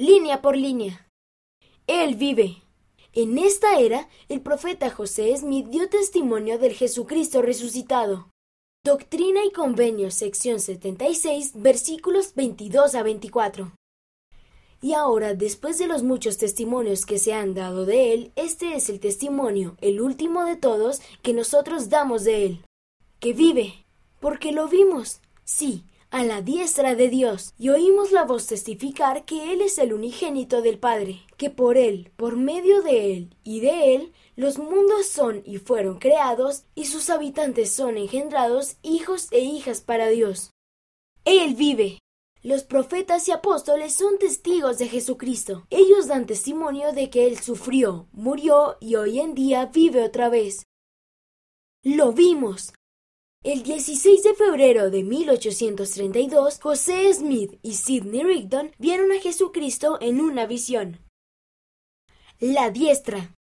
línea por línea. Él vive. En esta era, el profeta José Smith dio testimonio del Jesucristo resucitado. Doctrina y Convenios, sección 76, versículos 22 a 24. Y ahora, después de los muchos testimonios que se han dado de Él, este es el testimonio, el último de todos, que nosotros damos de Él. Que vive, porque lo vimos, sí, a la diestra de Dios, y oímos la voz testificar que Él es el unigénito del Padre, que por Él, por medio de Él y de Él, los mundos son y fueron creados, y sus habitantes son engendrados hijos e hijas para Dios. Él vive. Los profetas y apóstoles son testigos de Jesucristo. Ellos dan testimonio de que Él sufrió, murió y hoy en día vive otra vez. Lo vimos. El 16 de febrero de 1832, José Smith y Sidney Rigdon vieron a Jesucristo en una visión. La diestra.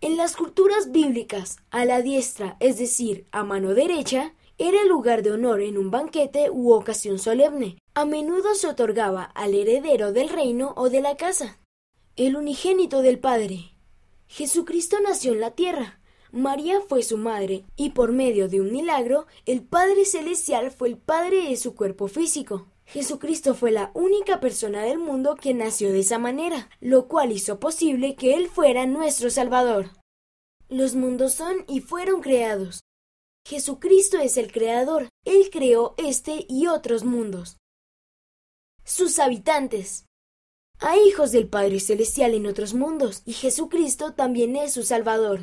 En las culturas bíblicas, a la diestra, es decir, a mano derecha, era el lugar de honor en un banquete u ocasión solemne. A menudo se otorgaba al heredero del reino o de la casa. El unigénito del Padre. Jesucristo nació en la tierra. María fue su madre, y por medio de un milagro, el Padre Celestial fue el Padre de su cuerpo físico. Jesucristo fue la única persona del mundo que nació de esa manera, lo cual hizo posible que Él fuera nuestro Salvador. Los mundos son y fueron creados. Jesucristo es el Creador. Él creó este y otros mundos. Sus habitantes. Hay hijos del Padre Celestial en otros mundos, y Jesucristo también es su Salvador.